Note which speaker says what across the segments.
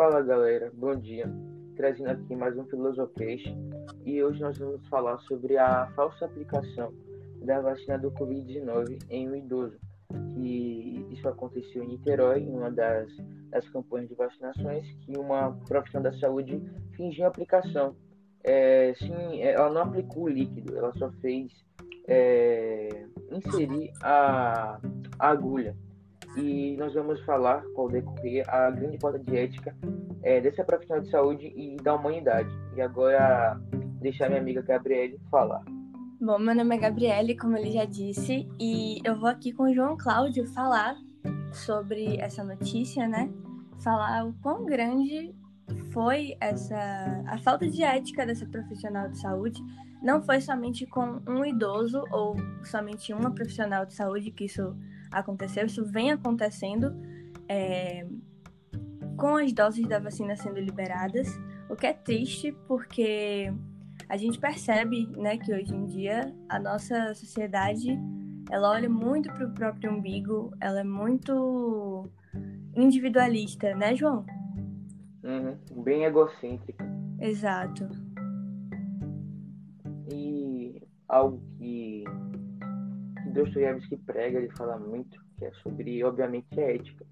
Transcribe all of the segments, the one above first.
Speaker 1: Fala galera, bom dia. Trazendo aqui mais um Filosofês e hoje nós vamos falar sobre a falsa aplicação da vacina do Covid-19 em um idoso. Que isso aconteceu em Niterói, em uma das, das campanhas de vacinações, que uma profissional da saúde fingiu a aplicação. É, sim, ela não aplicou o líquido, ela só fez é, inserir a, a agulha e nós vamos falar, o decorrer, a grande falta de ética é, dessa profissional de saúde e da humanidade. E agora, deixar minha amiga Gabriele falar.
Speaker 2: Bom, meu nome é Gabriele, como ele já disse, e eu vou aqui com o João Cláudio falar sobre essa notícia, né? Falar o quão grande foi essa a falta de ética dessa profissional de saúde. Não foi somente com um idoso ou somente uma profissional de saúde que isso aconteceu, isso vem acontecendo é, com as doses da vacina sendo liberadas, o que é triste porque a gente percebe né, que hoje em dia a nossa sociedade ela olha muito para o próprio umbigo, ela é muito individualista, né, João?
Speaker 1: Uhum, bem egocêntrica.
Speaker 2: Exato.
Speaker 1: E algo que Dostoiévski prega, ele fala muito, que é sobre, obviamente, a ética.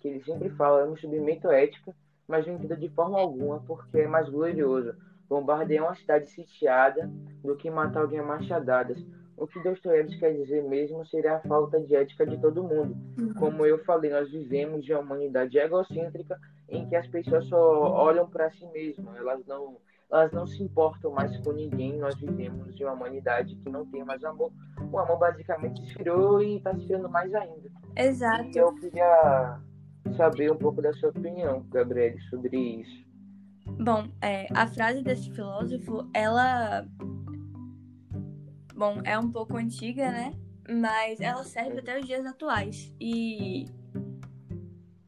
Speaker 1: Que ele sempre fala, eu não submeto a ética, mas não entendo de forma alguma, porque é mais glorioso bombardear uma cidade sitiada do que matar alguém a machadadas. O que Dostoiévski quer dizer mesmo seria a falta de ética de todo mundo. Uhum. Como eu falei, nós vivemos de uma humanidade egocêntrica em que as pessoas só olham para si mesmas, elas não elas não se importam mais com ninguém. Nós vivemos de uma humanidade que não tem mais amor. O amor basicamente esfriou e está esfriando mais ainda.
Speaker 2: Exato.
Speaker 1: E eu queria saber um pouco da sua opinião, Gabriele, sobre isso.
Speaker 2: Bom, é, a frase desse filósofo, ela. Bom, é um pouco antiga, né? Mas ela serve até os dias atuais. E.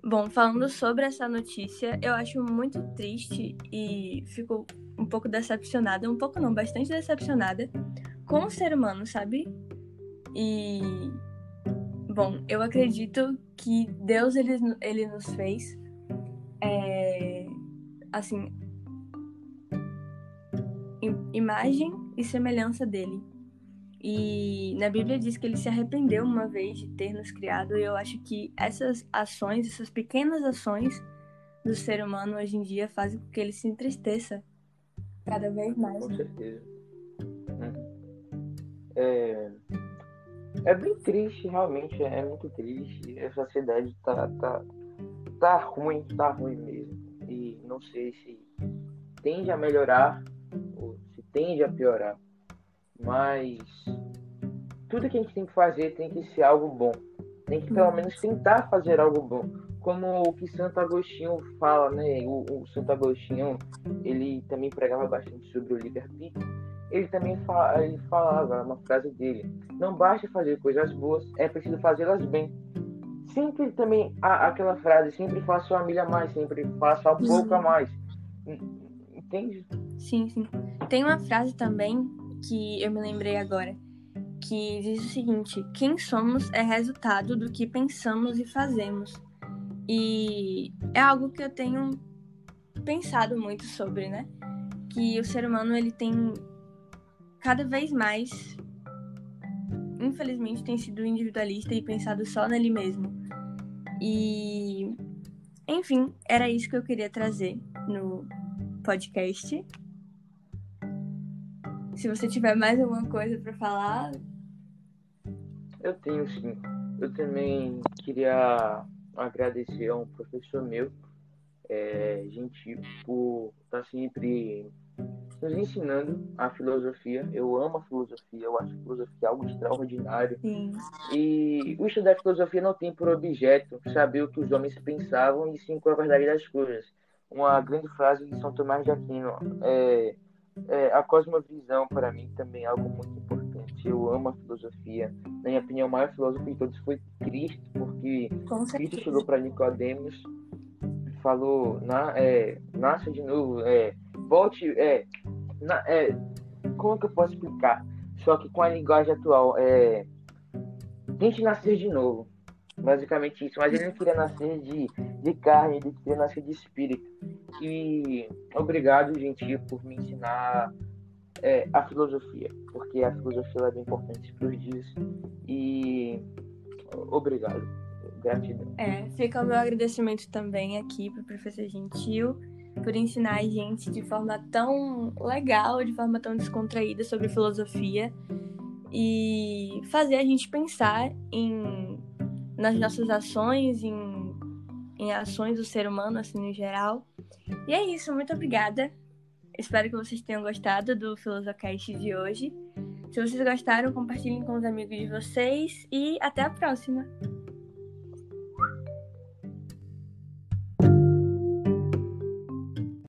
Speaker 2: Bom, falando sobre essa notícia, eu acho muito triste e fico um pouco decepcionada, um pouco não, bastante decepcionada com o ser humano, sabe? E bom, eu acredito que Deus ele, ele nos fez é, assim imagem e semelhança dele. E na Bíblia diz que ele se arrependeu uma vez de ter nos criado, e eu acho que essas ações, essas pequenas ações do ser humano hoje em dia fazem com que ele se entristeça cada vez mais.
Speaker 1: Com certeza. É, é bem triste, realmente, é muito triste. A sociedade tá, tá, tá ruim, tá ruim mesmo. E não sei se tende a melhorar ou se tende a piorar. Mas tudo que a gente tem que fazer tem que ser algo bom. Tem que pelo menos tentar fazer algo bom como o que Santo Agostinho fala, né? O, o Santo Agostinho, ele também pregava bastante sobre o livre-arbítrio. Ele também fala, ele falava uma frase dele: não basta fazer coisas boas, é preciso fazê-las bem. Sempre também aquela frase, sempre faça uma milha a mais, sempre faça um pouco a mais. Entende?
Speaker 2: Sim, sim. Tem uma frase também que eu me lembrei agora, que diz o seguinte: quem somos é resultado do que pensamos e fazemos. E é algo que eu tenho pensado muito sobre, né? Que o ser humano ele tem cada vez mais, infelizmente, tem sido individualista e pensado só nele mesmo. E, enfim, era isso que eu queria trazer no podcast. Se você tiver mais alguma coisa para falar.
Speaker 1: Eu tenho sim. Eu também queria agradecer a um professor meu, é, gentil, por estar tá sempre nos ensinando a filosofia. Eu amo a filosofia, eu acho a filosofia algo extraordinário.
Speaker 2: Sim.
Speaker 1: E o estudo da filosofia não tem por objeto saber o que os homens pensavam e sim qual a verdade das coisas. Uma grande frase de São Tomás de Aquino. É, é, a cosmovisão, para mim, também é algo muito importante eu amo a filosofia. Na minha opinião, o maior filósofo de todos foi Cristo, porque Cristo chegou para Nicodemos falou, na, é, nasça de novo, é, volte, é, na, é, como que eu posso explicar? Só que com a linguagem atual, é, tente nascer de novo. Basicamente isso. Mas ele não queria nascer de, de carne, ele queria nascer de espírito. E obrigado, gente, por me ensinar é, a filosofia, porque a filosofia é bem importante para os dias. E obrigado. Gratidão.
Speaker 2: É, fica o meu agradecimento também aqui para o professor Gentil por ensinar a gente de forma tão legal, de forma tão descontraída sobre filosofia e fazer a gente pensar em nas nossas ações, em, em ações do ser humano, assim, no geral. E é isso, muito obrigada. Espero que vocês tenham gostado do Filosocast de hoje. Se vocês gostaram, compartilhem com os amigos de vocês e até a próxima!